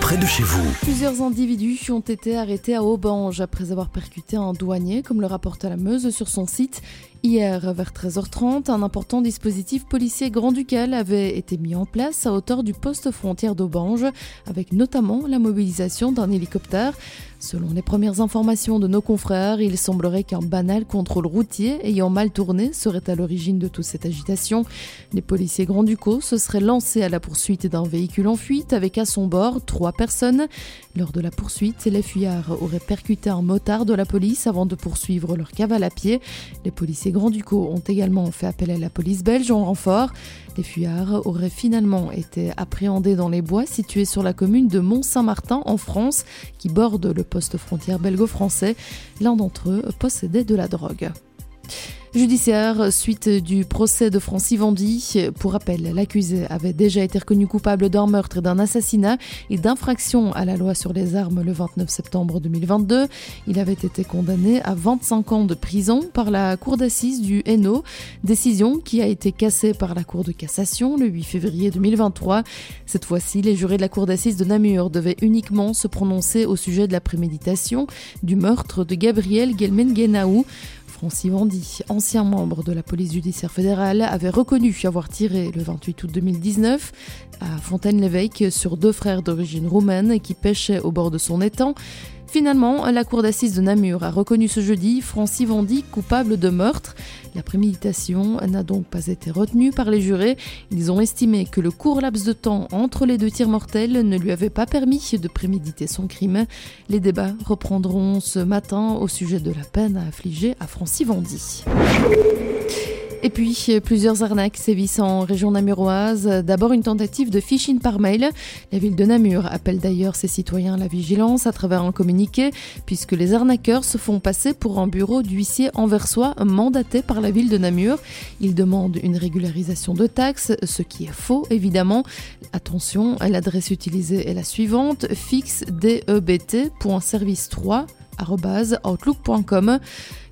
près de chez vous. Plusieurs individus ont été arrêtés à Aubange après avoir percuté un douanier, comme le rapporte la Meuse sur son site. Hier, vers 13h30, un important dispositif policier grand-ducal avait été mis en place à hauteur du poste frontière d'Aubange, avec notamment la mobilisation d'un hélicoptère. Selon les premières informations de nos confrères, il semblerait qu'un banal contrôle routier ayant mal tourné serait à l'origine de toute cette agitation. Les policiers grand-ducaux se seraient lancés à la poursuite d'un véhicule en fuite avec à son bord trois personnes. Lors de la poursuite, les fuyards auraient percuté un motard de la police avant de poursuivre leur cavale à pied. Grand-ducaux ont également fait appel à la police belge en renfort. Les fuyards auraient finalement été appréhendés dans les bois situés sur la commune de Mont-Saint-Martin en France, qui borde le poste frontière belgo-français. L'un d'entre eux possédait de la drogue judiciaire suite du procès de Francis Vendy. Pour rappel, l'accusé avait déjà été reconnu coupable d'un meurtre et d'un assassinat et d'infraction à la loi sur les armes le 29 septembre 2022. Il avait été condamné à 25 ans de prison par la cour d'assises du Hainaut, décision qui a été cassée par la cour de cassation le 8 février 2023. Cette fois-ci, les jurés de la cour d'assises de Namur devaient uniquement se prononcer au sujet de la préméditation du meurtre de Gabriel Gelmengenaou. Francis Vandy, ancien membre de la police judiciaire fédérale, avait reconnu avoir tiré le 28 août 2019 à Fontaine-l'Évêque sur deux frères d'origine roumaine qui pêchaient au bord de son étang. Finalement, la cour d'assises de Namur a reconnu ce jeudi Francis Vandy coupable de meurtre. La préméditation n'a donc pas été retenue par les jurés. Ils ont estimé que le court laps de temps entre les deux tirs mortels ne lui avait pas permis de préméditer son crime. Les débats reprendront ce matin au sujet de la peine à affliger à Francis Vandy. Et puis, plusieurs arnaques sévissent en région namuroise. D'abord, une tentative de phishing par mail. La ville de Namur appelle d'ailleurs ses citoyens à la vigilance à travers un communiqué, puisque les arnaqueurs se font passer pour un bureau d'huissier anversois mandaté par la ville de Namur. Ils demandent une régularisation de taxes, ce qui est faux, évidemment. Attention, l'adresse utilisée est la suivante, fixdebt.service3 outlook.com.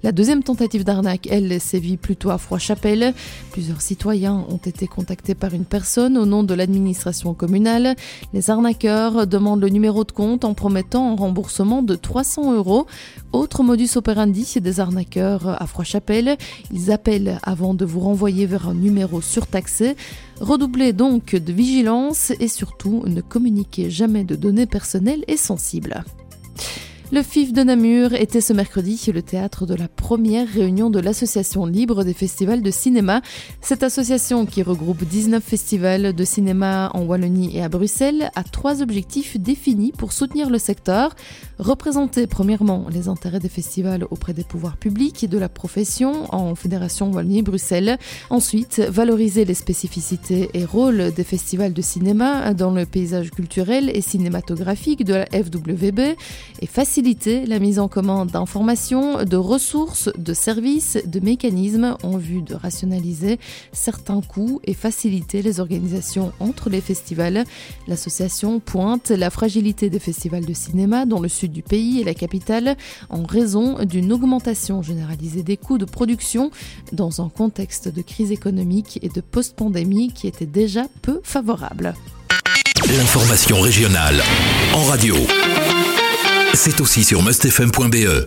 La deuxième tentative d'arnaque, elle, sévit plutôt à Froid-Chapelle. Plusieurs citoyens ont été contactés par une personne au nom de l'administration communale. Les arnaqueurs demandent le numéro de compte en promettant un remboursement de 300 euros. Autre modus operandi des arnaqueurs à Froid-Chapelle. Ils appellent avant de vous renvoyer vers un numéro surtaxé. Redoublez donc de vigilance et surtout ne communiquez jamais de données personnelles et sensibles. Le FIF de Namur était ce mercredi le théâtre de la première réunion de l'Association libre des festivals de cinéma. Cette association, qui regroupe 19 festivals de cinéma en Wallonie et à Bruxelles, a trois objectifs définis pour soutenir le secteur. Représenter premièrement les intérêts des festivals auprès des pouvoirs publics et de la profession en Fédération Wallonie-Bruxelles. Ensuite, valoriser les spécificités et rôles des festivals de cinéma dans le paysage culturel et cinématographique de la FWB et faciliter faciliter la mise en commun d'informations, de ressources, de services, de mécanismes en vue de rationaliser certains coûts et faciliter les organisations entre les festivals. L'association pointe la fragilité des festivals de cinéma dans le sud du pays et la capitale en raison d'une augmentation généralisée des coûts de production dans un contexte de crise économique et de post-pandémie qui était déjà peu favorable. L'information régionale en radio. C'est aussi sur mustfm.be.